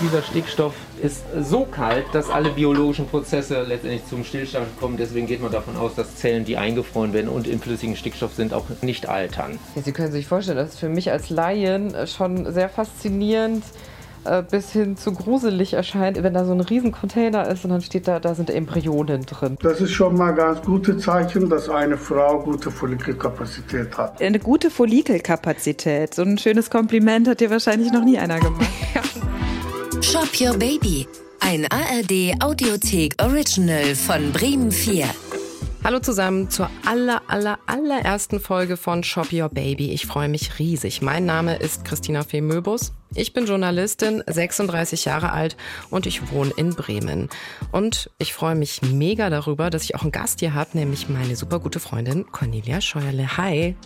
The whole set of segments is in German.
dieser Stickstoff ist so kalt, dass alle biologischen Prozesse letztendlich zum Stillstand kommen. Deswegen geht man davon aus, dass Zellen, die eingefroren werden und im flüssigen Stickstoff sind, auch nicht altern. Ja, Sie können sich vorstellen, das ist für mich als Laien schon sehr faszinierend äh, bis hin zu gruselig erscheint, wenn da so ein riesen Container ist und dann steht da, da sind Embryonen drin. Das ist schon mal ganz gute Zeichen, dass eine Frau gute Follikelkapazität hat. Eine gute Follikelkapazität. So ein schönes Kompliment hat dir wahrscheinlich noch nie einer gemacht. Shop Your Baby. Ein ARD Audiothek Original von Bremen 4. Hallo zusammen zur aller, aller, allerersten Folge von Shop Your Baby. Ich freue mich riesig. Mein Name ist Christina Fee Möbus. Ich bin Journalistin, 36 Jahre alt und ich wohne in Bremen. Und ich freue mich mega darüber, dass ich auch einen Gast hier habe, nämlich meine super gute Freundin Cornelia Scheuerle. Hi.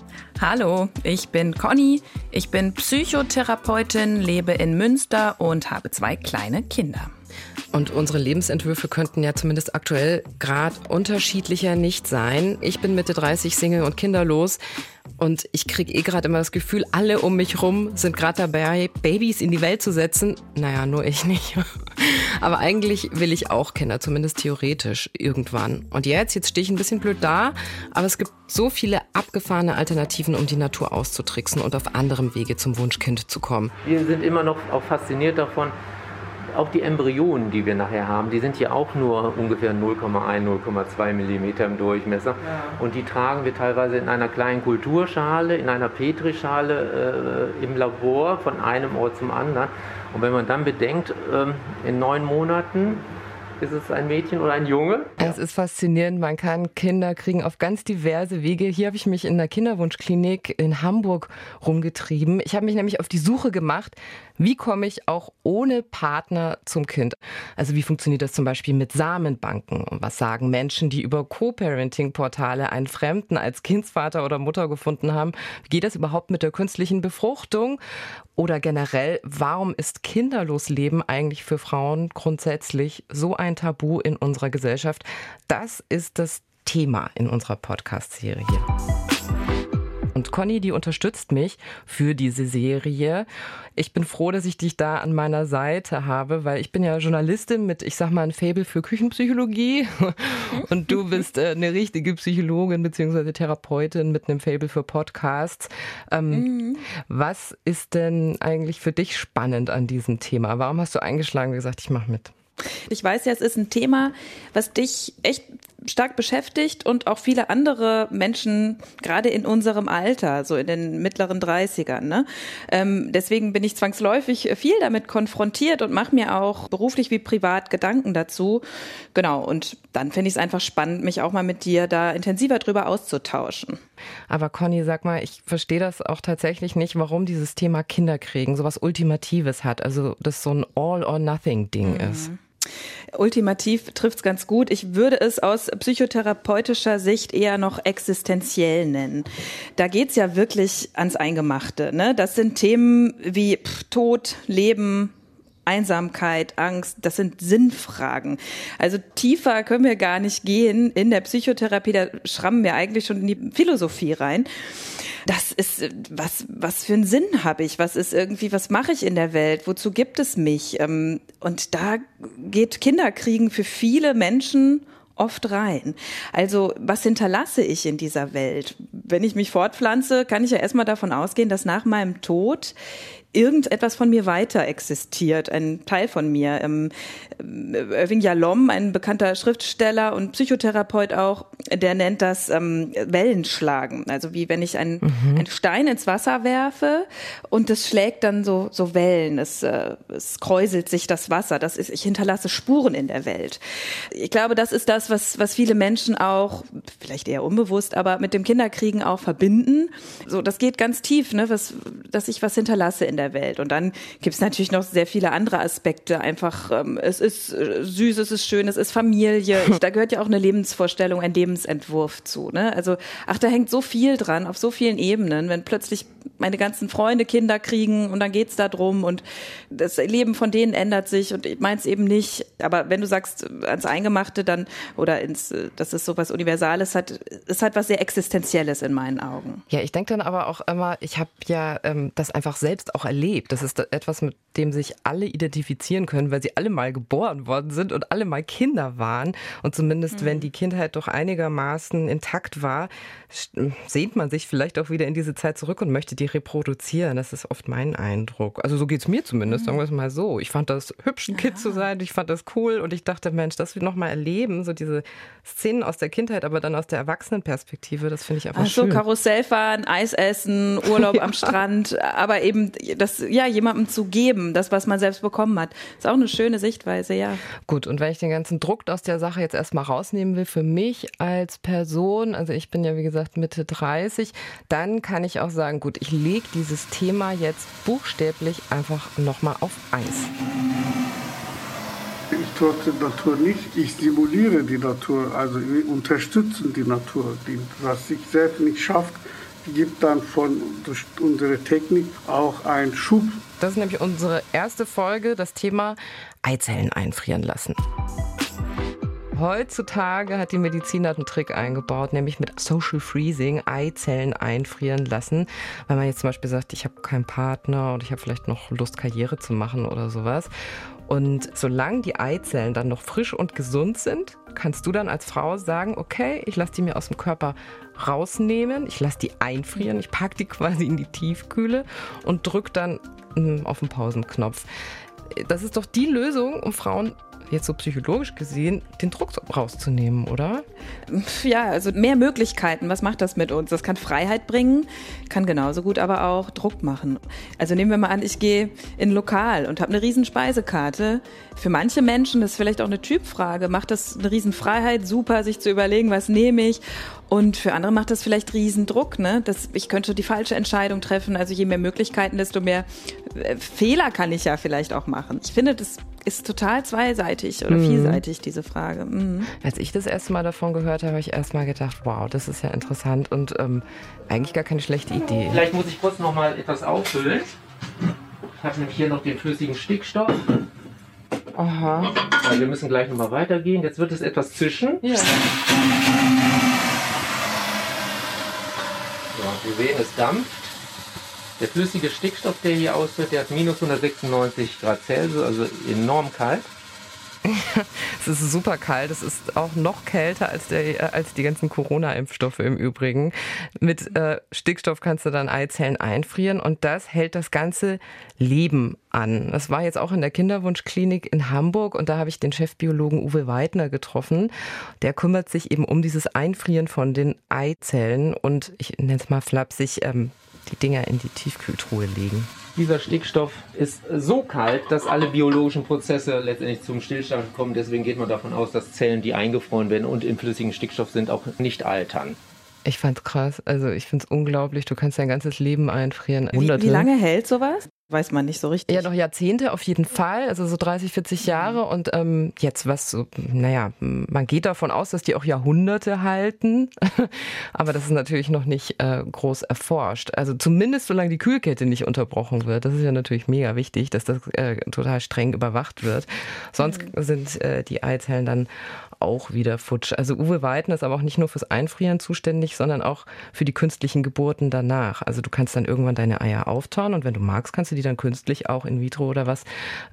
Hallo, ich bin Conny. Ich bin Psychotherapeutin, lebe in Münster und habe zwei kleine Kinder. Und unsere Lebensentwürfe könnten ja zumindest aktuell gerade unterschiedlicher nicht sein. Ich bin Mitte 30 Single und kinderlos. Und ich kriege eh gerade immer das Gefühl, alle um mich rum sind gerade dabei, Babys in die Welt zu setzen. Naja, nur ich nicht. Aber eigentlich will ich auch Kinder, zumindest theoretisch irgendwann. Und jetzt, jetzt stehe ich ein bisschen blöd da, aber es gibt so viele abgefahrene Alternativen, um die Natur auszutricksen und auf anderem Wege zum Wunschkind zu kommen. Wir sind immer noch auch fasziniert davon, auch die Embryonen, die wir nachher haben, die sind hier auch nur ungefähr 0,1, 0,2 Millimeter im Durchmesser. Ja. Und die tragen wir teilweise in einer kleinen Kulturschale, in einer Petrischale äh, im Labor von einem Ort zum anderen. Und wenn man dann bedenkt, äh, in neun Monaten ist es ein Mädchen oder ein Junge? Es ist faszinierend. Man kann Kinder kriegen auf ganz diverse Wege. Hier habe ich mich in der Kinderwunschklinik in Hamburg rumgetrieben. Ich habe mich nämlich auf die Suche gemacht, wie komme ich auch ohne Partner zum Kind? Also wie funktioniert das zum Beispiel mit Samenbanken? Und was sagen Menschen, die über Co-Parenting-Portale einen Fremden als Kindsvater oder Mutter gefunden haben? Wie geht das überhaupt mit der künstlichen Befruchtung? Oder generell, warum ist Kinderlosleben eigentlich für Frauen grundsätzlich so ein Tabu in unserer Gesellschaft? Das ist das Thema in unserer Podcast-Serie. Und Conny, die unterstützt mich für diese Serie. Ich bin froh, dass ich dich da an meiner Seite habe, weil ich bin ja Journalistin mit, ich sag mal, ein Faible für Küchenpsychologie. Und du bist äh, eine richtige Psychologin bzw. Therapeutin mit einem Faible für Podcasts. Ähm, mhm. Was ist denn eigentlich für dich spannend an diesem Thema? Warum hast du eingeschlagen und gesagt, ich mache mit? Ich weiß ja, es ist ein Thema, was dich echt stark beschäftigt und auch viele andere Menschen, gerade in unserem Alter, so in den mittleren 30ern. Ne? Ähm, deswegen bin ich zwangsläufig viel damit konfrontiert und mache mir auch beruflich wie privat Gedanken dazu. Genau, und dann finde ich es einfach spannend, mich auch mal mit dir da intensiver drüber auszutauschen. Aber Conny, sag mal, ich verstehe das auch tatsächlich nicht, warum dieses Thema Kinderkriegen sowas Ultimatives hat, also das so ein All-or-Nothing-Ding mhm. ist. Ultimativ trifft es ganz gut. Ich würde es aus psychotherapeutischer Sicht eher noch existenziell nennen. Da geht's ja wirklich ans Eingemachte. Ne? Das sind Themen wie Pff, Tod, Leben, Einsamkeit, Angst, das sind Sinnfragen. Also tiefer können wir gar nicht gehen. In der Psychotherapie, da schrammen wir eigentlich schon in die Philosophie rein. Das ist, was, was für einen Sinn habe ich? Was ist irgendwie, was mache ich in der Welt? Wozu gibt es mich? Ähm, und da geht Kinderkriegen für viele Menschen oft rein. Also was hinterlasse ich in dieser Welt? Wenn ich mich fortpflanze, kann ich ja erstmal davon ausgehen, dass nach meinem Tod irgendetwas von mir weiter existiert, ein Teil von mir. Ähm, Irving Yalom, ein bekannter Schriftsteller und Psychotherapeut auch, der nennt das ähm, Wellenschlagen. Also wie wenn ich einen, mhm. einen Stein ins Wasser werfe und das schlägt dann so, so Wellen. Es, äh, es kräuselt sich das Wasser. Das ist, ich hinterlasse Spuren in der Welt. Ich glaube, das ist das, was, was viele Menschen auch, vielleicht eher unbewusst, aber mit dem Kinderkriegen auch verbinden. So, das geht ganz tief, ne, was, dass ich was hinterlasse in der der Welt. Und dann gibt es natürlich noch sehr viele andere Aspekte. Einfach, ähm, es ist äh, süß, es ist schön, es ist Familie. Ich, da gehört ja auch eine Lebensvorstellung, ein Lebensentwurf zu. Ne? Also, ach, da hängt so viel dran, auf so vielen Ebenen. Wenn plötzlich meine ganzen Freunde Kinder kriegen und dann geht's da drum und das Leben von denen ändert sich und ich meins eben nicht. Aber wenn du sagst ans Eingemachte dann oder ins, dass es so was Universales hat, ist halt was sehr Existenzielles in meinen Augen. Ja, ich denke dann aber auch immer, ich habe ja ähm, das einfach selbst auch erlebt. Das ist etwas, mit dem sich alle identifizieren können, weil sie alle mal geboren worden sind und alle mal Kinder waren. Und zumindest, mhm. wenn die Kindheit doch einigermaßen intakt war, sehnt man sich vielleicht auch wieder in diese Zeit zurück und möchte die reproduzieren. Das ist oft mein Eindruck. Also so geht es mir zumindest, mhm. sagen wir es mal so. Ich fand das hübsch, ein Kind zu sein. Ich fand das cool und ich dachte, Mensch, das wir nochmal erleben, so diese Szenen aus der Kindheit, aber dann aus der Erwachsenenperspektive, das finde ich einfach Ach so, schön. Karussell fahren, Eis essen, Urlaub ja. am Strand, aber eben das ja jemandem zu geben, das, was man selbst bekommen hat. Ist auch eine schöne Sichtweise, ja. Gut, und wenn ich den ganzen Druck aus der Sache jetzt erstmal rausnehmen will, für mich als Person, also ich bin ja wie gesagt Mitte 30, dann kann ich auch sagen, gut, ich lege dieses Thema jetzt buchstäblich einfach nochmal auf Eis. Ich tue die Natur nicht, ich simuliere die Natur, also wir unterstützen die Natur. Die, was sich selbst nicht schafft, gibt dann von durch unsere Technik auch einen Schub. Das ist nämlich unsere erste Folge, das Thema Eizellen einfrieren lassen. Heutzutage hat die Medizin einen Trick eingebaut, nämlich mit Social Freezing Eizellen einfrieren lassen. Wenn man jetzt zum Beispiel sagt, ich habe keinen Partner und ich habe vielleicht noch Lust, Karriere zu machen oder sowas. Und solange die Eizellen dann noch frisch und gesund sind, kannst du dann als Frau sagen, okay, ich lasse die mir aus dem Körper rausnehmen, ich lasse die einfrieren, ich packe die quasi in die Tiefkühle und drücke dann hm, auf den Pausenknopf. Das ist doch die Lösung, um Frauen jetzt so psychologisch gesehen, den Druck rauszunehmen, oder? Ja, also mehr Möglichkeiten. Was macht das mit uns? Das kann Freiheit bringen, kann genauso gut aber auch Druck machen. Also nehmen wir mal an, ich gehe in ein Lokal und habe eine riesen Speisekarte. Für manche Menschen, das ist vielleicht auch eine Typfrage, macht das eine Riesenfreiheit, super, sich zu überlegen, was nehme ich. Und für andere macht das vielleicht Riesendruck, ne? Das, ich könnte die falsche Entscheidung treffen. Also je mehr Möglichkeiten, desto mehr äh, Fehler kann ich ja vielleicht auch machen. Ich finde, das ist total zweiseitig oder mhm. vielseitig, diese Frage. Mhm. Als ich das erste Mal davon gehört habe, habe ich erst mal gedacht, wow, das ist ja interessant und ähm, eigentlich gar keine schlechte Idee. Vielleicht muss ich kurz noch mal etwas auffüllen. Ich habe nämlich hier noch den flüssigen Stickstoff. Aha. Ja, wir müssen gleich noch mal weitergehen. Jetzt wird es etwas zischen. Ja. So, wir sehen, es dampft. Der flüssige Stickstoff, der hier austritt, der hat minus 196 Grad Celsius, also enorm kalt. es ist super kalt. Es ist auch noch kälter als, der, als die ganzen Corona-Impfstoffe im Übrigen. Mit äh, Stickstoff kannst du dann Eizellen einfrieren und das hält das ganze Leben an. Das war jetzt auch in der Kinderwunschklinik in Hamburg und da habe ich den Chefbiologen Uwe Weidner getroffen. Der kümmert sich eben um dieses Einfrieren von den Eizellen und ich nenne es mal flapsig, ähm, die Dinger in die Tiefkühltruhe legen. Dieser Stickstoff ist so kalt, dass alle biologischen Prozesse letztendlich zum Stillstand kommen. Deswegen geht man davon aus, dass Zellen, die eingefroren werden und im flüssigen Stickstoff sind, auch nicht altern. Ich fand's krass. Also ich find's unglaublich. Du kannst dein ganzes Leben einfrieren. Wie, wie lange hält sowas? Weiß man nicht so richtig. Ja, noch Jahrzehnte auf jeden Fall, also so 30, 40 Jahre. Und ähm, jetzt was naja, man geht davon aus, dass die auch Jahrhunderte halten. Aber das ist natürlich noch nicht äh, groß erforscht. Also zumindest solange die Kühlkette nicht unterbrochen wird. Das ist ja natürlich mega wichtig, dass das äh, total streng überwacht wird. Sonst mhm. sind äh, die Eizellen dann auch wieder futsch. Also Uwe Weidner ist aber auch nicht nur fürs Einfrieren zuständig, sondern auch für die künstlichen Geburten danach. Also du kannst dann irgendwann deine Eier auftauen und wenn du magst, kannst du die dann künstlich auch in vitro oder was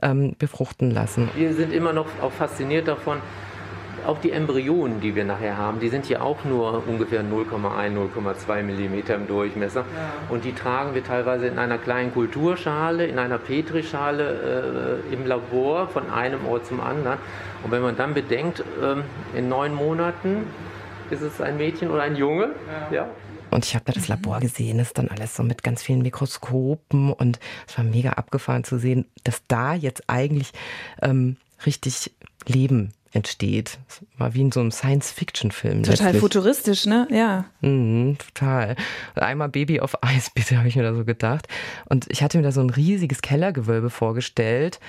ähm, befruchten lassen. Wir sind immer noch auch fasziniert davon, auch die Embryonen, die wir nachher haben, die sind ja auch nur ungefähr 0,1, 0,2 Millimeter im Durchmesser. Ja. Und die tragen wir teilweise in einer kleinen Kulturschale, in einer Petrischale äh, im Labor von einem Ort zum anderen. Und wenn man dann bedenkt, äh, in neun Monaten ist es ein Mädchen oder ein Junge, ja. ja. Und ich habe da das Labor gesehen, das ist dann alles so mit ganz vielen Mikroskopen und es war mega abgefahren zu sehen, dass da jetzt eigentlich ähm, richtig Leben entsteht. Das war wie in so einem Science-Fiction-Film. Total letztlich. futuristisch, ne? Ja. Mhm, total. Einmal Baby auf Eis, bitte, habe ich mir da so gedacht. Und ich hatte mir da so ein riesiges Kellergewölbe vorgestellt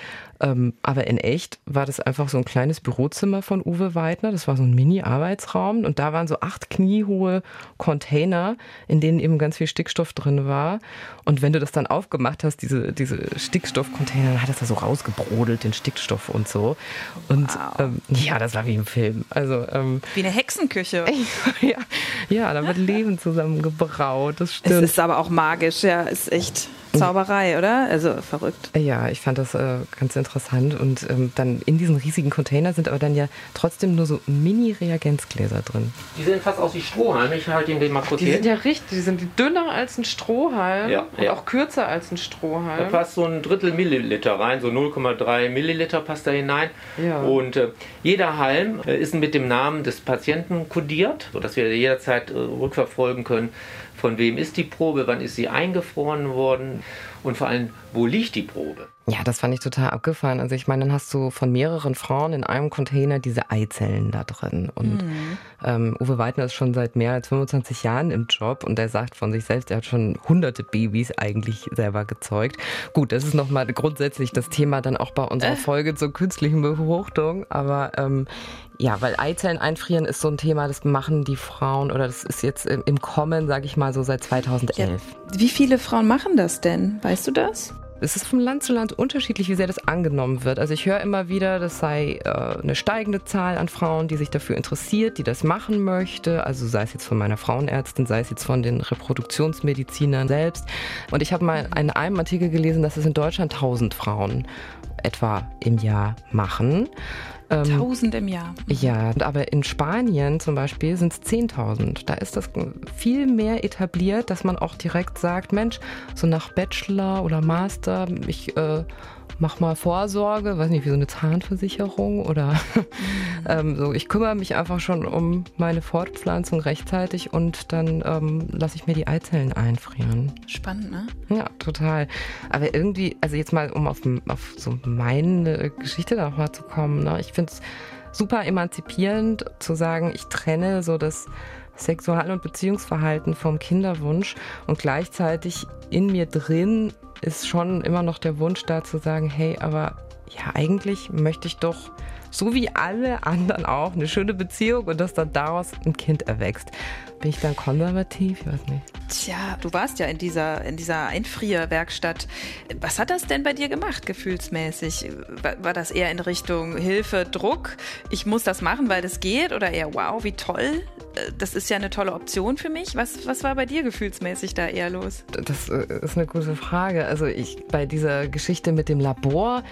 ähm, aber in echt war das einfach so ein kleines Bürozimmer von Uwe Weidner. Das war so ein Mini-Arbeitsraum und da waren so acht kniehohe Container, in denen eben ganz viel Stickstoff drin war. Und wenn du das dann aufgemacht hast, diese, diese Stickstoffcontainer, dann hat das da so rausgebrodelt, den Stickstoff und so. Und wow. ähm, ja, das war wie im Film. Also, ähm, wie eine Hexenküche. ja, ja, da wird Leben zusammengebraut. Das stimmt. Es ist aber auch magisch, ja, ist echt Zauberei, oder? Also verrückt. Ja, ich fand das äh, ganz interessant. Und ähm, dann in diesen riesigen Container sind aber dann ja trotzdem nur so Mini-Reagenzgläser drin. Die sehen fast aus wie Strohhalme. Ich halte den mal kurz Die sind ja richtig, die sind dünner als ein Strohhalm Ja, und ja. auch kürzer als ein Da Strohhalm. passt so ein Drittel Milliliter rein, so 0,3 Milliliter passt da hinein. Ja. Und äh, jeder Halm äh, ist mit dem Namen des Patienten kodiert, sodass wir jederzeit äh, rückverfolgen können, von wem ist die Probe, wann ist sie eingefroren worden und vor allem, wo liegt die Probe. Ja, das fand ich total abgefahren. Also ich meine, dann hast du von mehreren Frauen in einem Container diese Eizellen da drin. Und ähm, Uwe Weidner ist schon seit mehr als 25 Jahren im Job und er sagt von sich selbst, er hat schon hunderte Babys eigentlich selber gezeugt. Gut, das ist nochmal grundsätzlich das Thema dann auch bei unserer Folge zur künstlichen Befruchtung. Aber ähm, ja, weil Eizellen einfrieren ist so ein Thema, das machen die Frauen oder das ist jetzt im, im Kommen, sage ich mal so, seit 2011. Wie viele Frauen machen das denn? Weißt du das? Es ist von Land zu Land unterschiedlich, wie sehr das angenommen wird. Also ich höre immer wieder, das sei äh, eine steigende Zahl an Frauen, die sich dafür interessiert, die das machen möchte. Also sei es jetzt von meiner Frauenärztin, sei es jetzt von den Reproduktionsmedizinern selbst. Und ich habe mal in einem Artikel gelesen, dass es in Deutschland 1000 Frauen etwa im Jahr machen. Ähm, Tausend im Jahr. ja, aber in Spanien zum Beispiel sind es 10.000. Da ist das viel mehr etabliert, dass man auch direkt sagt, Mensch, so nach Bachelor oder Master, ich äh, mach mal Vorsorge, weiß nicht, wie so eine Zahnversicherung oder ähm, so. Ich kümmere mich einfach schon um meine Fortpflanzung rechtzeitig und dann ähm, lasse ich mir die Eizellen einfrieren. Spannend, ne? Ja, total. Aber irgendwie, also jetzt mal, um auf, auf so meine Geschichte nochmal zu kommen, ne? ich finde es super emanzipierend zu sagen, ich trenne so das Sexual- und Beziehungsverhalten vom Kinderwunsch und gleichzeitig in mir drin ist schon immer noch der Wunsch da zu sagen, hey, aber ja, eigentlich möchte ich doch so wie alle anderen auch eine schöne Beziehung und dass dann daraus ein Kind erwächst. Bin ich dann konservativ? Ich weiß nicht. Tja, du warst ja in dieser, in dieser Einfrierwerkstatt. Was hat das denn bei dir gemacht, gefühlsmäßig? War, war das eher in Richtung Hilfe, Druck? Ich muss das machen, weil das geht? Oder eher, wow, wie toll? Äh, Das ist ja eine tolle Option für mich. Was, was war bei dir gefühlsmäßig da eher los? Das äh, ist eine gute Frage. Also ich bei dieser Geschichte mit dem Labor,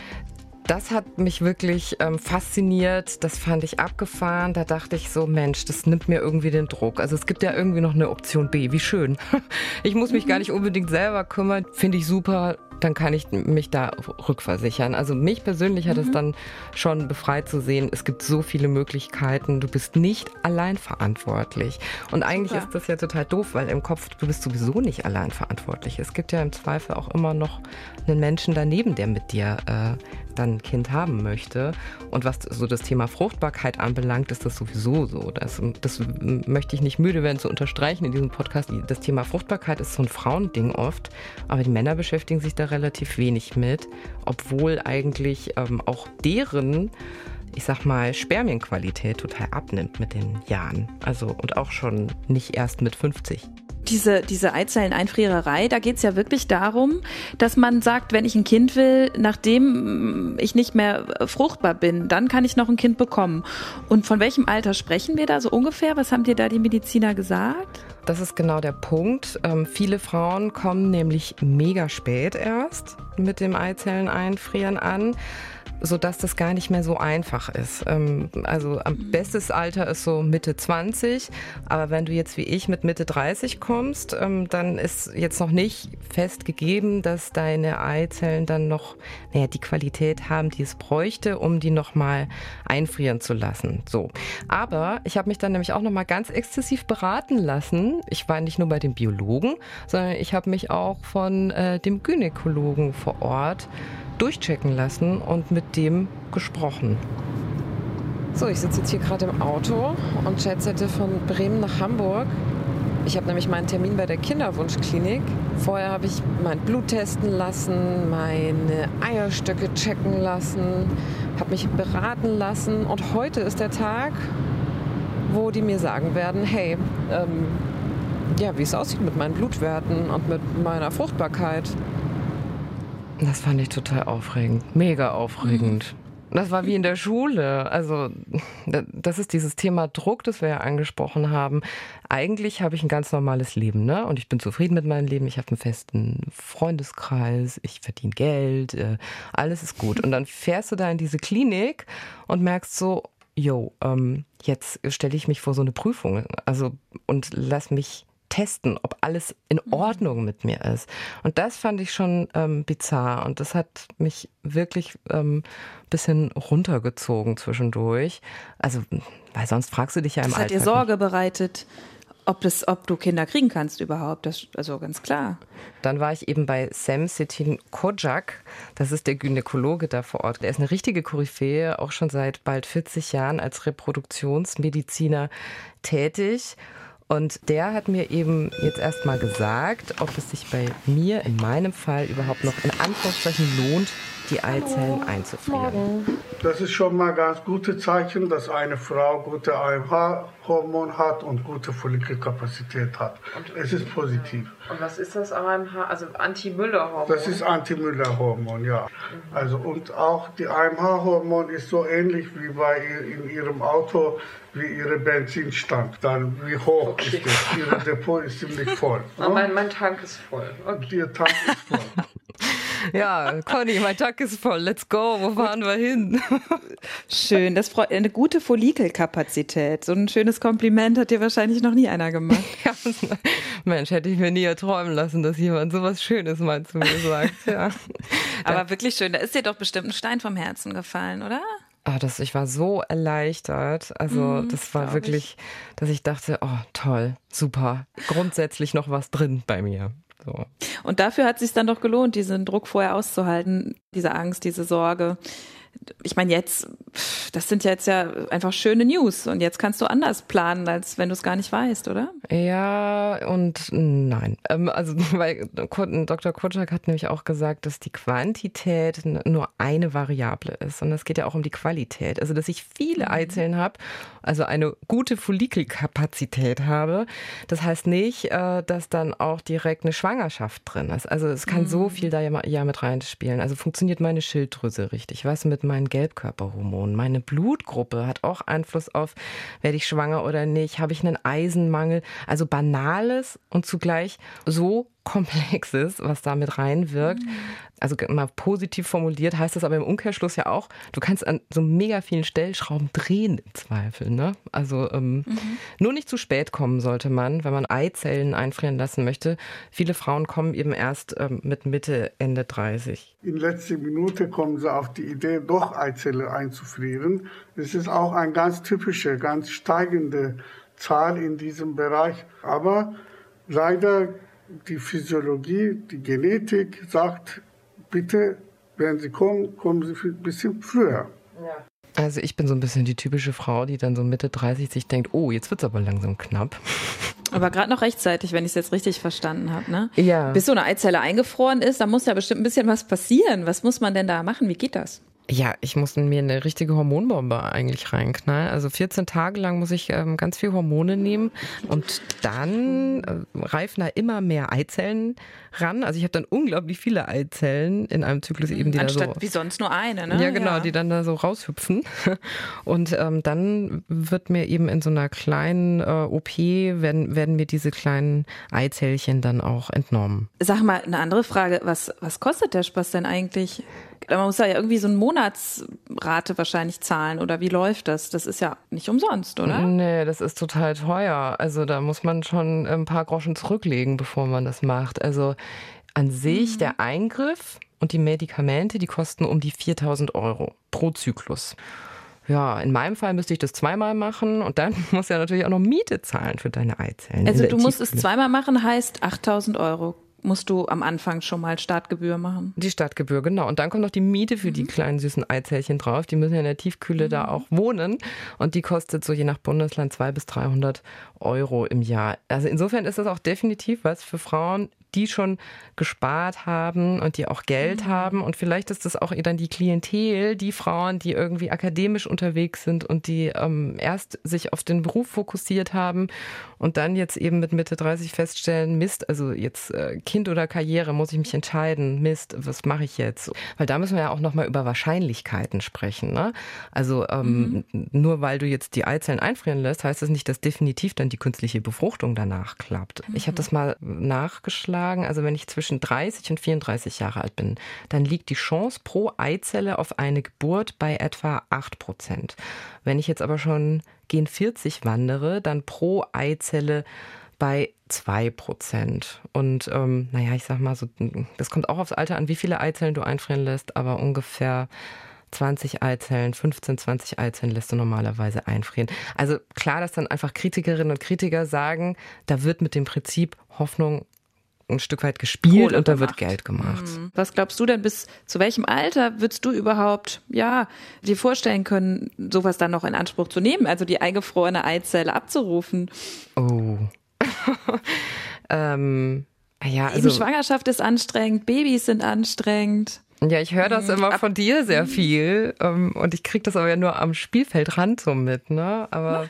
das hat mich wirklich ähm, fasziniert. Das fand ich abgefahren. Da dachte ich so, Mensch, das nimmt mir irgendwie den Druck. Also es gibt ja irgendwie noch eine Option B. Wie schön. Ich muss mich gar nicht unbedingt selber kümmern. Finde ich super. Dann kann ich mich da rückversichern. Also mich persönlich hat es dann schon befreit zu sehen, es gibt so viele Möglichkeiten. Du bist nicht allein verantwortlich. Und eigentlich Super. ist das ja total doof, weil im Kopf, du bist sowieso nicht allein verantwortlich. Es gibt ja im Zweifel auch immer noch einen Menschen daneben, der mit dir äh, dann ein Kind haben möchte. Und was so das Thema Fruchtbarkeit anbelangt, ist das sowieso so. Das, das möchte ich nicht müde werden zu unterstreichen in diesem Podcast. Das Thema Fruchtbarkeit ist so ein Frauending oft, aber die Männer beschäftigen sich da relativ wenig mit, obwohl eigentlich ähm, auch deren ich sag mal, Spermienqualität total abnimmt mit den Jahren. Also und auch schon nicht erst mit 50. Diese, diese Eizelleneinfriererei, da geht's ja wirklich darum, dass man sagt, wenn ich ein Kind will, nachdem ich nicht mehr fruchtbar bin, dann kann ich noch ein Kind bekommen. Und von welchem Alter sprechen wir da so ungefähr? Was haben dir da die Mediziner gesagt? Das ist genau der Punkt. Ähm, viele Frauen kommen nämlich mega spät erst mit dem Eizellen einfrieren an, sodass das gar nicht mehr so einfach ist. Ähm, also am bestes Alter ist so Mitte 20, aber wenn du jetzt wie ich mit Mitte 30 kommst, ähm, dann ist jetzt noch nicht fest gegeben, dass deine Eizellen dann noch naja, die Qualität haben, die es bräuchte, um die nochmal einfrieren zu lassen. So. Aber ich habe mich dann nämlich auch nochmal ganz exzessiv beraten lassen. Ich war nicht nur bei dem Biologen, sondern ich habe mich auch von äh, dem Gynäkologen vor Ort durchchecken lassen und mit dem gesprochen. So, ich sitze jetzt hier gerade im Auto und chatsette von Bremen nach Hamburg. Ich habe nämlich meinen Termin bei der Kinderwunschklinik. Vorher habe ich mein Blut testen lassen, meine Eierstöcke checken lassen, habe mich beraten lassen und heute ist der Tag, wo die mir sagen werden, hey, ähm, ja, wie es aussieht mit meinen Blutwerten und mit meiner Fruchtbarkeit. Das fand ich total aufregend, mega aufregend. Das war wie in der Schule. Also das ist dieses Thema Druck, das wir ja angesprochen haben. Eigentlich habe ich ein ganz normales Leben, ne? Und ich bin zufrieden mit meinem Leben. Ich habe einen festen Freundeskreis, ich verdiene Geld, äh, alles ist gut. Und dann fährst du da in diese Klinik und merkst so, yo, ähm, jetzt stelle ich mich vor so eine Prüfung, also und lass mich testen, ob alles in mhm. Ordnung mit mir ist. Und das fand ich schon ähm, bizarr und das hat mich wirklich ähm, bisschen runtergezogen zwischendurch. Also, weil sonst fragst du dich ja im das Alltag. Das hat dir Sorge nicht. bereitet ob, das, ob du Kinder kriegen kannst überhaupt. Das, also ganz klar. Dann war ich eben bei Sam Sitin Kojak. Das ist der Gynäkologe da vor Ort. Der ist eine richtige Koryphäe, auch schon seit bald 40 Jahren als Reproduktionsmediziner tätig. Und der hat mir eben jetzt erstmal gesagt, ob es sich bei mir in meinem Fall überhaupt noch in Anführungszeichen lohnt, die Eizellen einzufrieren. Das ist schon mal ganz gute Zeichen, dass eine Frau gute AMH-Hormon hat und gute Follikelkapazität hat. Und, es ist positiv. Und was ist das AMH? Also Anti-Müller-Hormon? Das ist Anti-Müller-Hormon, ja. Mhm. Also und auch die AMH-Hormon ist so ähnlich wie bei in ihrem Auto wie ihre Benzinstand. Dann wie hoch okay. ist es? Ihre Depot ist ziemlich voll. Ne? Mein, mein Tank ist voll. Okay. Ihr Tank ist voll. Ja, Conny, mein Tag ist voll. Let's go. Wo fahren wir hin? Schön. Das freut eine gute Follikelkapazität. So ein schönes Kompliment hat dir wahrscheinlich noch nie einer gemacht. Ja, Mensch, hätte ich mir nie erträumen lassen, dass jemand so was Schönes mal zu mir sagt. Ja. Aber wirklich schön. Da ist dir doch bestimmt ein Stein vom Herzen gefallen, oder? Ah, das, ich war so erleichtert. Also, mhm, das war wirklich, ich. dass ich dachte, oh, toll, super. Grundsätzlich noch was drin bei mir. So. Und dafür hat es sich dann doch gelohnt, diesen Druck vorher auszuhalten, diese Angst, diese Sorge ich meine, jetzt, das sind ja jetzt ja einfach schöne News und jetzt kannst du anders planen, als wenn du es gar nicht weißt, oder? Ja und nein. Ähm, also, weil Dr. Kutschak hat nämlich auch gesagt, dass die Quantität nur eine Variable ist und es geht ja auch um die Qualität. Also, dass ich viele mhm. Eizellen habe, also eine gute Follikelkapazität habe, das heißt nicht, äh, dass dann auch direkt eine Schwangerschaft drin ist. Also, es kann mhm. so viel da ja mit reinspielen. Also, funktioniert meine Schilddrüse richtig? Was mit meinen Gelbkörperhormonen. Meine Blutgruppe hat auch Einfluss auf, werde ich schwanger oder nicht, habe ich einen Eisenmangel. Also banales und zugleich so Komplexes, was da mit reinwirkt. Mhm. Also mal positiv formuliert heißt das aber im Umkehrschluss ja auch, du kannst an so mega vielen Stellschrauben drehen im Zweifel. Ne? Also ähm, mhm. nur nicht zu spät kommen sollte man, wenn man Eizellen einfrieren lassen möchte. Viele Frauen kommen eben erst ähm, mit Mitte, Ende 30. In letzter Minute kommen sie auf die Idee, doch Eizelle einzufrieren. Das ist auch eine ganz typische, ganz steigende Zahl in diesem Bereich. Aber leider die Physiologie, die Genetik sagt, bitte, wenn Sie kommen, kommen Sie ein bisschen früher. Ja. Also ich bin so ein bisschen die typische Frau, die dann so Mitte 30 sich denkt, oh, jetzt wird es aber langsam knapp. Aber gerade noch rechtzeitig, wenn ich es jetzt richtig verstanden habe, ne? Ja. Bis so eine Eizelle eingefroren ist, da muss ja bestimmt ein bisschen was passieren. Was muss man denn da machen? Wie geht das? Ja, ich muss mir eine richtige Hormonbombe eigentlich reinknallen. Also 14 Tage lang muss ich ähm, ganz viel Hormone nehmen und dann äh, reifen da immer mehr Eizellen ran. Also ich habe dann unglaublich viele Eizellen in einem Zyklus eben, die Anstatt da so wie sonst nur eine, ne? Ja, genau, ja. die dann da so raushüpfen. Und ähm, dann wird mir eben in so einer kleinen äh, OP werden werden mir diese kleinen Eizellchen dann auch entnommen. Sag mal eine andere Frage: Was was kostet der Spaß denn eigentlich? Man muss ja irgendwie so eine Monatsrate wahrscheinlich zahlen oder wie läuft das? Das ist ja nicht umsonst, oder? Nee, das ist total teuer. Also da muss man schon ein paar Groschen zurücklegen, bevor man das macht. Also an sich mhm. der Eingriff und die Medikamente, die kosten um die 4000 Euro pro Zyklus. Ja, in meinem Fall müsste ich das zweimal machen und dann muss ja natürlich auch noch Miete zahlen für deine Eizellen. Also du musst es zweimal machen, heißt 8000 Euro musst du am Anfang schon mal Startgebühr machen. Die Startgebühr, genau. Und dann kommt noch die Miete für mhm. die kleinen süßen Eizellchen drauf. Die müssen ja in der Tiefkühle mhm. da auch wohnen. Und die kostet so je nach Bundesland 200 bis 300 Euro im Jahr. Also insofern ist das auch definitiv was für Frauen, die schon gespart haben und die auch Geld mhm. haben. Und vielleicht ist das auch dann die Klientel, die Frauen, die irgendwie akademisch unterwegs sind und die ähm, erst sich auf den Beruf fokussiert haben und dann jetzt eben mit Mitte 30 feststellen, Mist, also jetzt äh, Kind oder Karriere, muss ich mich entscheiden, Mist, was mache ich jetzt? Weil da müssen wir ja auch nochmal über Wahrscheinlichkeiten sprechen. Ne? Also ähm, mhm. nur weil du jetzt die Eizellen einfrieren lässt, heißt das nicht, dass definitiv dann die künstliche Befruchtung danach klappt. Mhm. Ich habe das mal nachgeschlagen, also wenn ich zwischen 30 und 34 Jahre alt bin, dann liegt die Chance pro Eizelle auf eine Geburt bei etwa 8 Prozent. Wenn ich jetzt aber schon gen 40 wandere, dann pro Eizelle bei 2 Prozent. Und ähm, naja, ich sag mal so, das kommt auch aufs Alter an, wie viele Eizellen du einfrieren lässt, aber ungefähr 20 Eizellen, 15, 20 Eizellen lässt du normalerweise einfrieren. Also klar, dass dann einfach Kritikerinnen und Kritiker sagen, da wird mit dem Prinzip Hoffnung ein Stück weit gespielt und da wird Geld gemacht. Mhm. Was glaubst du denn, bis zu welchem Alter würdest du überhaupt, ja, dir vorstellen können, sowas dann noch in Anspruch zu nehmen, also die eingefrorene Eizelle abzurufen? Oh. ähm, ja, also. Eben Schwangerschaft ist anstrengend, Babys sind anstrengend. Ja, ich höre das mhm. immer von dir sehr mhm. viel ähm, und ich kriege das aber ja nur am Spielfeldrand so mit. Ne? Aber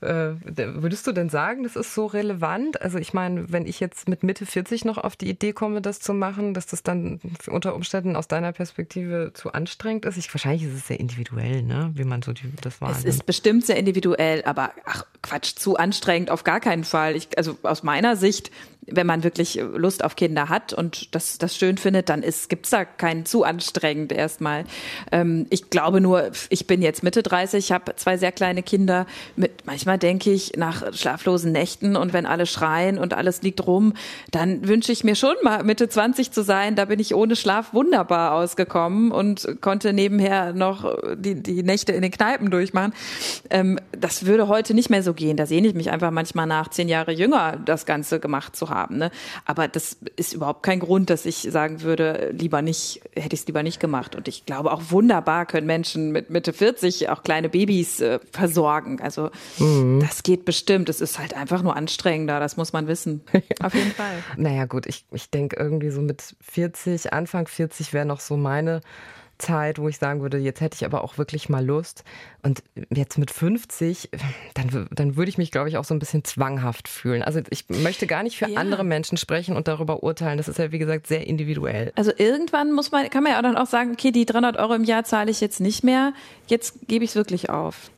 äh, würdest du denn sagen, das ist so relevant? Also ich meine, wenn ich jetzt mit Mitte 40 noch auf die Idee komme, das zu machen, dass das dann unter Umständen aus deiner Perspektive zu anstrengend ist? Ich, wahrscheinlich ist es sehr individuell, ne? wie man so die, das wahrnimmt. Es ist bestimmt sehr individuell, aber ach Quatsch, zu anstrengend auf gar keinen Fall. Ich, also aus meiner Sicht wenn man wirklich Lust auf Kinder hat und das, das schön findet, dann ist, gibt's da kein zu anstrengend erstmal. Ähm, ich glaube nur, ich bin jetzt Mitte 30, habe zwei sehr kleine Kinder. Mit, manchmal denke ich nach schlaflosen Nächten und wenn alle schreien und alles liegt rum, dann wünsche ich mir schon mal Mitte 20 zu sein. Da bin ich ohne Schlaf wunderbar ausgekommen und konnte nebenher noch die, die Nächte in den Kneipen durchmachen. Ähm, das würde heute nicht mehr so gehen. Da sehne ich mich einfach manchmal nach, zehn Jahre jünger das Ganze gemacht zu haben haben. Ne? Aber das ist überhaupt kein Grund, dass ich sagen würde, lieber nicht, hätte ich es lieber nicht gemacht. Und ich glaube auch wunderbar können Menschen mit Mitte 40 auch kleine Babys äh, versorgen. Also mhm. das geht bestimmt. Es ist halt einfach nur anstrengender, das muss man wissen. Auf jeden Fall. Naja gut, ich, ich denke irgendwie so mit 40, Anfang 40 wäre noch so meine Zeit, wo ich sagen würde, jetzt hätte ich aber auch wirklich mal Lust. Und jetzt mit 50, dann, dann würde ich mich, glaube ich, auch so ein bisschen zwanghaft fühlen. Also ich möchte gar nicht für ja. andere Menschen sprechen und darüber urteilen. Das ist ja, wie gesagt, sehr individuell. Also irgendwann muss man, kann man ja dann auch sagen, okay, die 300 Euro im Jahr zahle ich jetzt nicht mehr. Jetzt gebe ich es wirklich auf.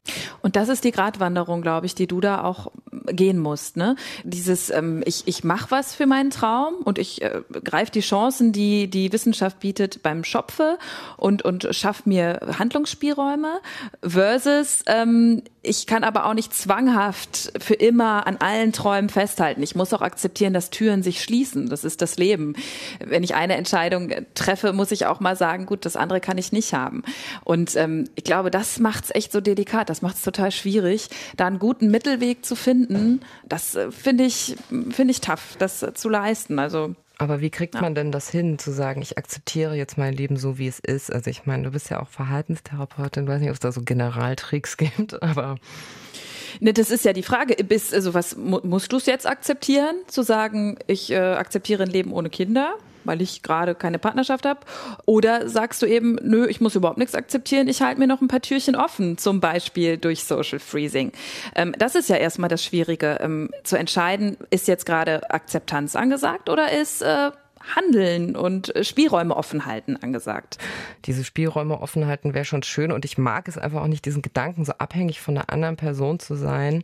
Und das ist die Gratwanderung, glaube ich, die du da auch gehen musst. Ne? Dieses, ähm, ich, ich mache was für meinen Traum und ich äh, greife die Chancen, die die Wissenschaft bietet, beim Schopfe und, und schaffe mir Handlungsspielräume versus ähm, ich kann aber auch nicht zwanghaft für immer an allen Träumen festhalten. Ich muss auch akzeptieren, dass Türen sich schließen. Das ist das Leben. Wenn ich eine Entscheidung treffe, muss ich auch mal sagen, gut, das andere kann ich nicht haben. Und ähm, ich glaube, das macht es echt so delikat. Das macht es total schwierig, da einen guten Mittelweg zu finden. Das äh, finde ich, finde ich tough, das äh, zu leisten. Also aber wie kriegt man denn das hin, zu sagen, ich akzeptiere jetzt mein Leben so, wie es ist? Also ich meine, du bist ja auch Verhaltenstherapeutin, weiß nicht, ob es da so Generaltricks gibt, aber... Ne, das ist ja die Frage. Bist, also was musst du es jetzt akzeptieren, zu sagen, ich äh, akzeptiere ein Leben ohne Kinder? Weil ich gerade keine Partnerschaft habe? Oder sagst du eben, nö, ich muss überhaupt nichts akzeptieren, ich halte mir noch ein paar Türchen offen, zum Beispiel durch Social Freezing. Ähm, das ist ja erstmal das Schwierige, ähm, zu entscheiden, ist jetzt gerade Akzeptanz angesagt oder ist äh, Handeln und äh, Spielräume offen halten angesagt. Diese Spielräume offen halten wäre schon schön und ich mag es einfach auch nicht, diesen Gedanken so abhängig von einer anderen Person zu sein,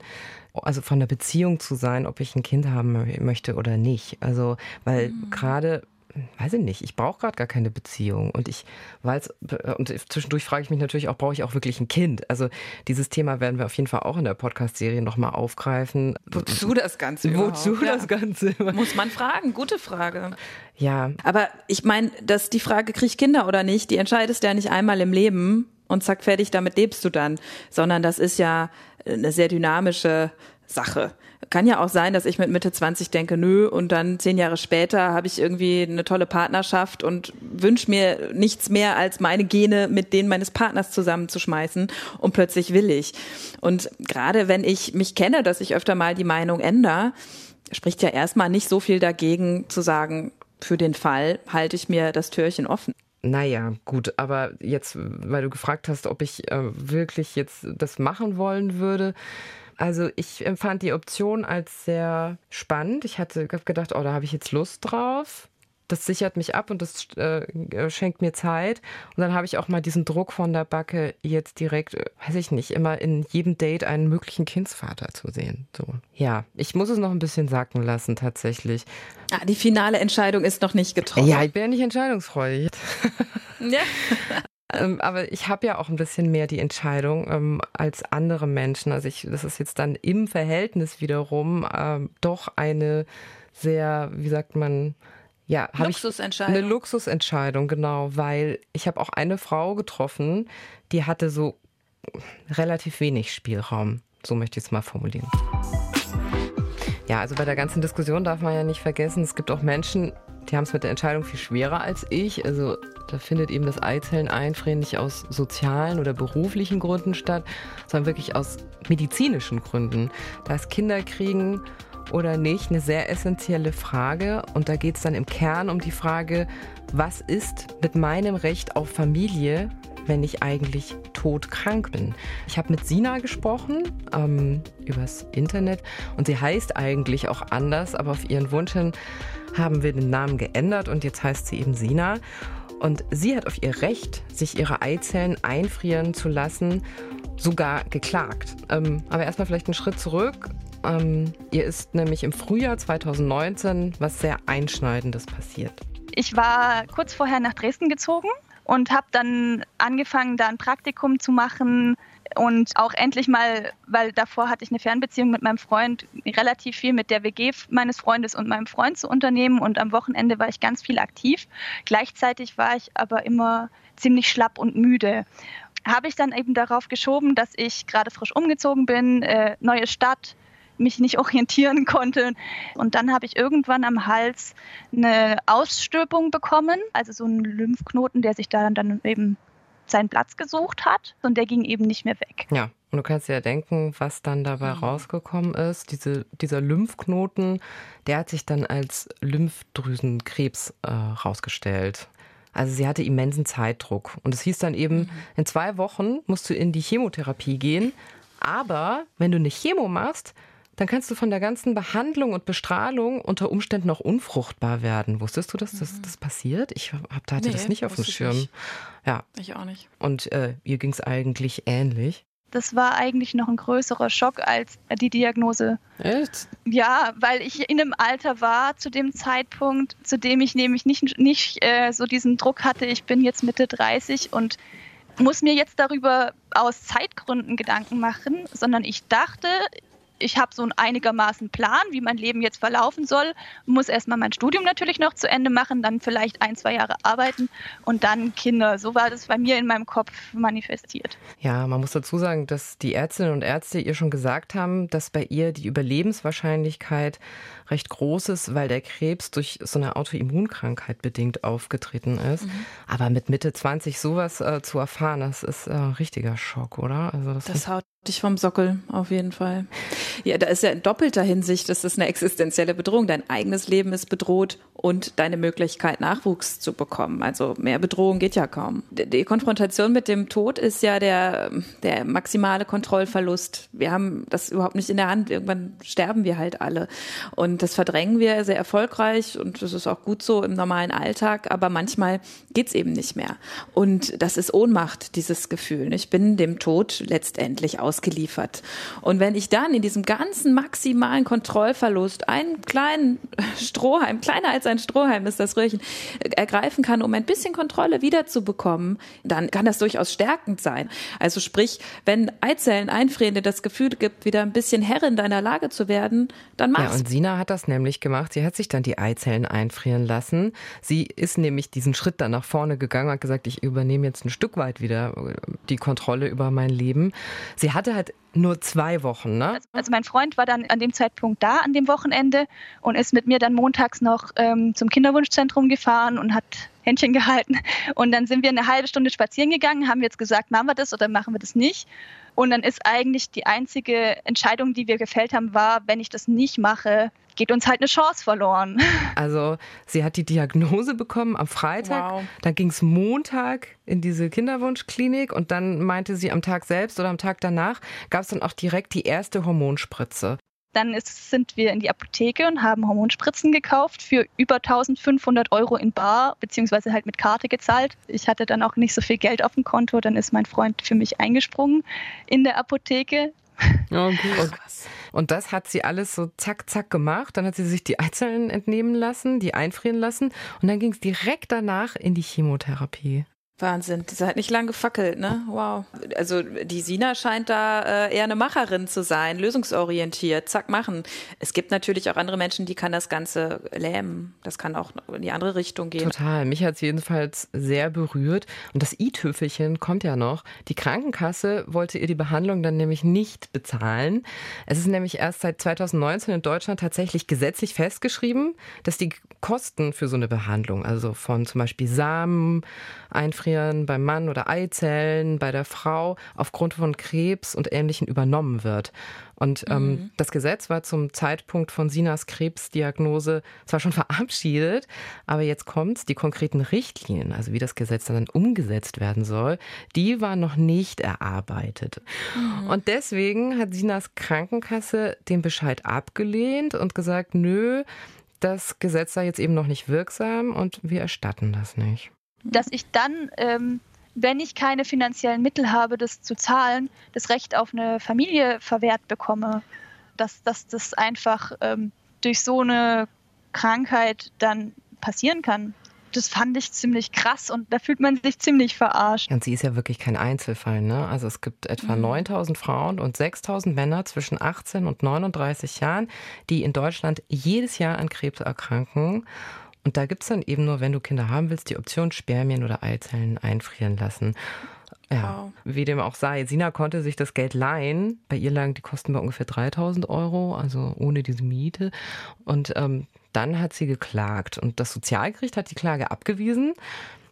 also von der Beziehung zu sein, ob ich ein Kind haben möchte oder nicht. Also, weil mhm. gerade weiß ich nicht, ich brauche gerade gar keine Beziehung. Und ich weiß, und zwischendurch frage ich mich natürlich auch, brauche ich auch wirklich ein Kind? Also dieses Thema werden wir auf jeden Fall auch in der Podcast-Serie nochmal aufgreifen. Wozu das Ganze Wozu überhaupt? das Ganze? Muss man fragen, gute Frage. Ja. Aber ich meine, dass die Frage, krieg ich Kinder oder nicht, die entscheidest du ja nicht einmal im Leben und zack, fertig, damit lebst du dann. Sondern das ist ja eine sehr dynamische Sache. Kann ja auch sein, dass ich mit Mitte 20 denke, nö, und dann zehn Jahre später habe ich irgendwie eine tolle Partnerschaft und wünsche mir nichts mehr, als meine Gene mit denen meines Partners zusammenzuschmeißen und plötzlich will ich. Und gerade wenn ich mich kenne, dass ich öfter mal die Meinung ändere, Spricht ja erstmal nicht so viel dagegen zu sagen, für den Fall halte ich mir das Türchen offen. Naja, gut, aber jetzt, weil du gefragt hast, ob ich äh, wirklich jetzt das machen wollen würde. Also ich empfand die Option als sehr spannend. Ich hatte gedacht, oh, da habe ich jetzt Lust drauf das sichert mich ab und das äh, schenkt mir Zeit. Und dann habe ich auch mal diesen Druck von der Backe, jetzt direkt, äh, weiß ich nicht, immer in jedem Date einen möglichen Kindsvater zu sehen. So. Ja, ich muss es noch ein bisschen sacken lassen, tatsächlich. Ah, die finale Entscheidung ist noch nicht getroffen. Ja, ich bin ja nicht entscheidungsfreudig. ja. Ähm, aber ich habe ja auch ein bisschen mehr die Entscheidung ähm, als andere Menschen. Also ich, das ist jetzt dann im Verhältnis wiederum ähm, doch eine sehr, wie sagt man, ja, Luxusentscheidung. eine Luxusentscheidung, genau, weil ich habe auch eine Frau getroffen, die hatte so relativ wenig Spielraum. So möchte ich es mal formulieren. Ja, also bei der ganzen Diskussion darf man ja nicht vergessen, es gibt auch Menschen, die haben es mit der Entscheidung viel schwerer als ich. Also da findet eben das Eizelleneinfrieren nicht aus sozialen oder beruflichen Gründen statt, sondern wirklich aus medizinischen Gründen. Da ist Kinderkriegen oder nicht eine sehr essentielle Frage. Und da geht es dann im Kern um die Frage, was ist mit meinem Recht auf Familie, wenn ich eigentlich todkrank bin. Ich habe mit Sina gesprochen ähm, übers Internet und sie heißt eigentlich auch anders, aber auf ihren Wunsch hin haben wir den Namen geändert und jetzt heißt sie eben Sina. Und sie hat auf ihr Recht, sich ihre Eizellen einfrieren zu lassen, sogar geklagt. Ähm, aber erstmal vielleicht einen Schritt zurück. Ähm, ihr ist nämlich im Frühjahr 2019 was sehr Einschneidendes passiert. Ich war kurz vorher nach Dresden gezogen und habe dann angefangen, da ein Praktikum zu machen und auch endlich mal, weil davor hatte ich eine Fernbeziehung mit meinem Freund, relativ viel mit der WG meines Freundes und meinem Freund zu unternehmen und am Wochenende war ich ganz viel aktiv. Gleichzeitig war ich aber immer ziemlich schlapp und müde. Habe ich dann eben darauf geschoben, dass ich gerade frisch umgezogen bin, äh, neue Stadt, mich nicht orientieren konnte. Und dann habe ich irgendwann am Hals eine Ausstülpung bekommen, also so einen Lymphknoten, der sich da dann eben seinen Platz gesucht hat und der ging eben nicht mehr weg. Ja, und du kannst dir ja denken, was dann dabei mhm. rausgekommen ist. Diese, dieser Lymphknoten, der hat sich dann als Lymphdrüsenkrebs äh, rausgestellt. Also sie hatte immensen Zeitdruck. Und es hieß dann eben, mhm. in zwei Wochen musst du in die Chemotherapie gehen. Aber wenn du eine Chemo machst, dann kannst du von der ganzen Behandlung und Bestrahlung unter Umständen auch unfruchtbar werden. Wusstest du, dass das, mhm. das passiert? Ich hab, hatte nee, das nicht auf dem Schirm. Nicht. Ja. Ich auch nicht. Und äh, ihr ging es eigentlich ähnlich? Das war eigentlich noch ein größerer Schock als die Diagnose. Echt? Ja, weil ich in einem Alter war zu dem Zeitpunkt, zu dem ich nämlich nicht, nicht äh, so diesen Druck hatte, ich bin jetzt Mitte 30 und muss mir jetzt darüber aus Zeitgründen Gedanken machen, sondern ich dachte, ich habe so einen einigermaßen Plan, wie mein Leben jetzt verlaufen soll, muss erstmal mein Studium natürlich noch zu Ende machen, dann vielleicht ein, zwei Jahre arbeiten und dann Kinder. So war das bei mir in meinem Kopf manifestiert. Ja, man muss dazu sagen, dass die Ärztinnen und Ärzte ihr schon gesagt haben, dass bei ihr die Überlebenswahrscheinlichkeit recht groß ist, weil der Krebs durch so eine Autoimmunkrankheit bedingt aufgetreten ist. Mhm. Aber mit Mitte 20 sowas äh, zu erfahren, das ist äh, richtiger Schock, oder? Also das, das haut dich vom Sockel, auf jeden Fall. Ja, da ist ja in doppelter Hinsicht, das ist eine existenzielle Bedrohung. Dein eigenes Leben ist bedroht und deine Möglichkeit, Nachwuchs zu bekommen. Also mehr Bedrohung geht ja kaum. Die Konfrontation mit dem Tod ist ja der, der maximale Kontrollverlust. Wir haben das überhaupt nicht in der Hand. Irgendwann sterben wir halt alle. Und das verdrängen wir sehr erfolgreich und das ist auch gut so im normalen Alltag. Aber manchmal geht's eben nicht mehr. Und das ist Ohnmacht, dieses Gefühl. Ich bin dem Tod letztendlich aus ausgeliefert. Und wenn ich dann in diesem ganzen maximalen Kontrollverlust einen kleinen Strohhalm, kleiner als ein Strohhalm ist das Röhrchen, ergreifen kann, um ein bisschen Kontrolle wiederzubekommen, dann kann das durchaus stärkend sein. Also sprich, wenn Eizellen einfrieren, dir das Gefühl gibt, wieder ein bisschen Herrin deiner Lage zu werden, dann mach's. Ja, und Sina hat das nämlich gemacht. Sie hat sich dann die Eizellen einfrieren lassen. Sie ist nämlich diesen Schritt dann nach vorne gegangen und hat gesagt, ich übernehme jetzt ein Stück weit wieder die Kontrolle über mein Leben. Sie hat hatte halt nur zwei Wochen, ne? Also, also mein Freund war dann an dem Zeitpunkt da, an dem Wochenende und ist mit mir dann montags noch ähm, zum Kinderwunschzentrum gefahren und hat Händchen gehalten. Und dann sind wir eine halbe Stunde spazieren gegangen, haben jetzt gesagt, machen wir das oder machen wir das nicht. Und dann ist eigentlich die einzige Entscheidung, die wir gefällt haben, war, wenn ich das nicht mache, geht uns halt eine Chance verloren. Also sie hat die Diagnose bekommen am Freitag, wow. dann ging es Montag in diese Kinderwunschklinik und dann meinte sie am Tag selbst oder am Tag danach gab es dann auch direkt die erste Hormonspritze. Dann ist, sind wir in die Apotheke und haben Hormonspritzen gekauft für über 1500 Euro in Bar, beziehungsweise halt mit Karte gezahlt. Ich hatte dann auch nicht so viel Geld auf dem Konto, dann ist mein Freund für mich eingesprungen in der Apotheke. Okay. Und, und das hat sie alles so zack, zack gemacht. Dann hat sie sich die Eizellen entnehmen lassen, die einfrieren lassen und dann ging es direkt danach in die Chemotherapie. Wahnsinn, das hat nicht lang gefackelt, ne? Wow. Also die Sina scheint da äh, eher eine Macherin zu sein, lösungsorientiert, zack, machen. Es gibt natürlich auch andere Menschen, die kann das Ganze lähmen. Das kann auch in die andere Richtung gehen. Total. Mich hat es jedenfalls sehr berührt. Und das i-Tüffelchen kommt ja noch. Die Krankenkasse wollte ihr die Behandlung dann nämlich nicht bezahlen. Es ist nämlich erst seit 2019 in Deutschland tatsächlich gesetzlich festgeschrieben, dass die Kosten für so eine Behandlung, also von zum Beispiel Samen, Einfrieren beim Mann oder Eizellen bei der Frau aufgrund von Krebs und Ähnlichem übernommen wird. Und ähm, mhm. das Gesetz war zum Zeitpunkt von Sinas Krebsdiagnose zwar schon verabschiedet, aber jetzt kommt's, die konkreten Richtlinien, also wie das Gesetz dann umgesetzt werden soll, die waren noch nicht erarbeitet. Mhm. Und deswegen hat Sinas Krankenkasse den Bescheid abgelehnt und gesagt, nö, das Gesetz sei jetzt eben noch nicht wirksam und wir erstatten das nicht dass ich dann, ähm, wenn ich keine finanziellen Mittel habe, das zu zahlen, das Recht auf eine Familie verwehrt bekomme. Dass, dass das einfach ähm, durch so eine Krankheit dann passieren kann. Das fand ich ziemlich krass und da fühlt man sich ziemlich verarscht. Und sie ist ja wirklich kein Einzelfall. Ne? Also es gibt etwa mhm. 9000 Frauen und 6000 Männer zwischen 18 und 39 Jahren, die in Deutschland jedes Jahr an Krebs erkranken. Und da gibt es dann eben nur, wenn du Kinder haben willst, die Option Spermien oder Eizellen einfrieren lassen. Ja, wow. wie dem auch sei. Sina konnte sich das Geld leihen. Bei ihr lagen die Kosten bei ungefähr 3000 Euro, also ohne diese Miete. Und ähm, dann hat sie geklagt. Und das Sozialgericht hat die Klage abgewiesen.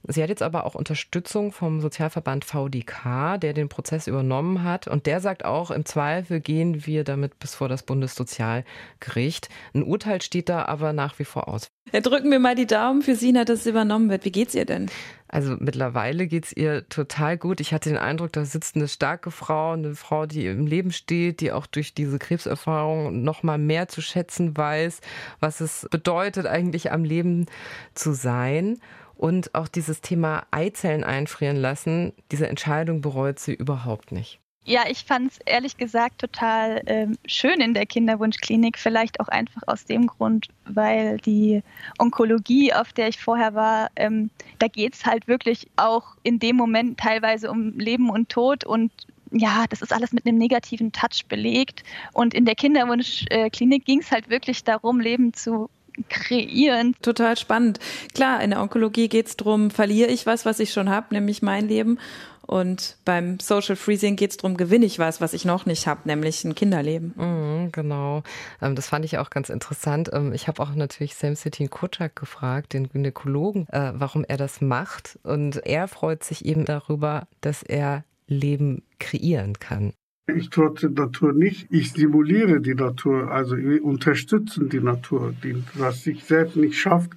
Sie hat jetzt aber auch Unterstützung vom Sozialverband VDK, der den Prozess übernommen hat. Und der sagt auch, im Zweifel gehen wir damit bis vor das Bundessozialgericht. Ein Urteil steht da aber nach wie vor aus. Ja, drücken wir mal die Daumen für Sina, dass es übernommen wird. Wie geht's ihr denn? Also mittlerweile geht es ihr total gut. Ich hatte den Eindruck, da sitzt eine starke Frau, eine Frau, die im Leben steht, die auch durch diese Krebserfahrung noch mal mehr zu schätzen weiß, was es bedeutet, eigentlich am Leben zu sein. Und auch dieses Thema Eizellen einfrieren lassen, diese Entscheidung bereut sie überhaupt nicht. Ja, ich fand es ehrlich gesagt total ähm, schön in der Kinderwunschklinik, vielleicht auch einfach aus dem Grund, weil die Onkologie, auf der ich vorher war, ähm, da geht es halt wirklich auch in dem Moment teilweise um Leben und Tod und ja, das ist alles mit einem negativen Touch belegt. Und in der Kinderwunschklinik ging es halt wirklich darum, Leben zu kreieren. Total spannend. Klar, in der Onkologie geht es darum, verliere ich was, was ich schon habe, nämlich mein Leben. Und beim Social Freezing geht es darum, gewinne ich was, was ich noch nicht habe, nämlich ein Kinderleben. Mhm, genau. Ähm, das fand ich auch ganz interessant. Ähm, ich habe auch natürlich Sam Sitin Kutschak gefragt, den Gynäkologen, äh, warum er das macht. Und er freut sich eben darüber, dass er Leben kreieren kann. Ich tue die Natur nicht, ich simuliere die Natur, also wir unterstützen die Natur, die, was sich selbst nicht schafft,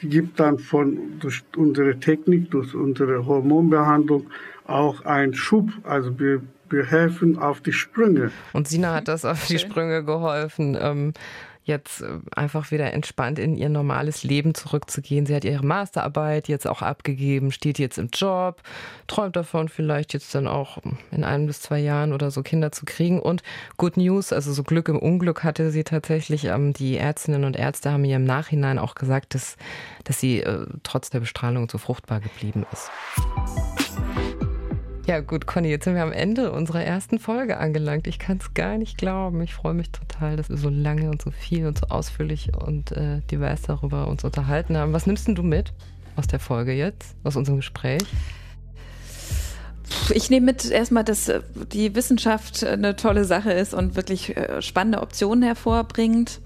die gibt dann von durch unsere Technik, durch unsere Hormonbehandlung auch einen Schub, also wir, wir helfen auf die Sprünge. Und Sina hat das auf die Sprünge geholfen. Ähm, jetzt äh, einfach wieder entspannt in ihr normales Leben zurückzugehen. Sie hat ihre Masterarbeit jetzt auch abgegeben, steht jetzt im Job, träumt davon, vielleicht jetzt dann auch in ein bis zwei Jahren oder so Kinder zu kriegen. Und Good News, also so Glück im Unglück hatte sie tatsächlich. Ähm, die Ärztinnen und Ärzte haben ihr im Nachhinein auch gesagt, dass, dass sie äh, trotz der Bestrahlung so fruchtbar geblieben ist. Ja, gut, Conny, jetzt sind wir am Ende unserer ersten Folge angelangt. Ich kann es gar nicht glauben. Ich freue mich total, dass wir so lange und so viel und so ausführlich und äh, divers darüber uns unterhalten haben. Was nimmst denn du mit aus der Folge jetzt, aus unserem Gespräch? Ich nehme mit erstmal, dass äh, die Wissenschaft eine tolle Sache ist und wirklich äh, spannende Optionen hervorbringt.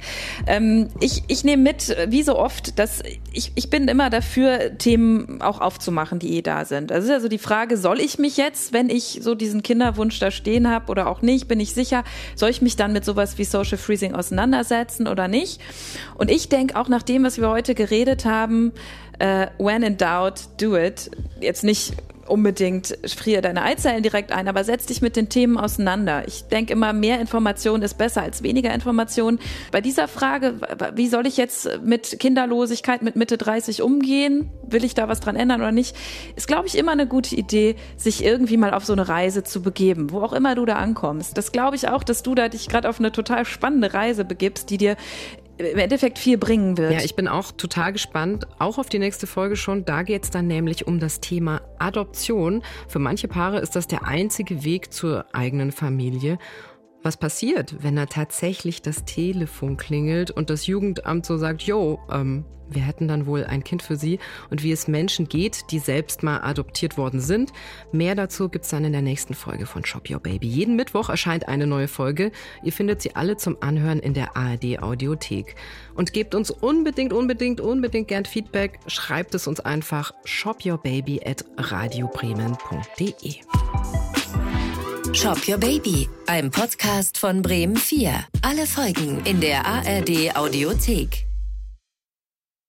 Ähm, ich, ich nehme mit, wie so oft, dass ich, ich bin immer dafür, Themen auch aufzumachen, die eh da sind. Also, also die Frage, soll ich mich jetzt, wenn ich so diesen Kinderwunsch da stehen habe oder auch nicht, bin ich sicher, soll ich mich dann mit sowas wie Social Freezing auseinandersetzen oder nicht? Und ich denke auch nach dem, was wir heute geredet haben, uh, when in doubt, do it. Jetzt nicht unbedingt friere deine Eizellen direkt ein, aber setz dich mit den Themen auseinander. Ich denke immer, mehr Information ist besser als weniger Information. Bei dieser Frage, wie soll ich jetzt mit Kinderlosigkeit mit Mitte 30 umgehen? Will ich da was dran ändern oder nicht? Ist, glaube ich, immer eine gute Idee, sich irgendwie mal auf so eine Reise zu begeben, wo auch immer du da ankommst. Das glaube ich auch, dass du da dich gerade auf eine total spannende Reise begibst, die dir im Endeffekt viel bringen wird. Ja, ich bin auch total gespannt, auch auf die nächste Folge schon. Da geht es dann nämlich um das Thema Adoption. Für manche Paare ist das der einzige Weg zur eigenen Familie. Was passiert, wenn da tatsächlich das Telefon klingelt und das Jugendamt so sagt, jo, ähm, wir hätten dann wohl ein Kind für Sie und wie es Menschen geht, die selbst mal adoptiert worden sind. Mehr dazu gibt's dann in der nächsten Folge von Shop Your Baby. Jeden Mittwoch erscheint eine neue Folge. Ihr findet sie alle zum Anhören in der ARD Audiothek. Und gebt uns unbedingt, unbedingt, unbedingt gern Feedback. Schreibt es uns einfach shopyourbaby at radiobremen.de. Shop Your Baby, ein Podcast von Bremen 4. Alle Folgen in der ARD Audiothek.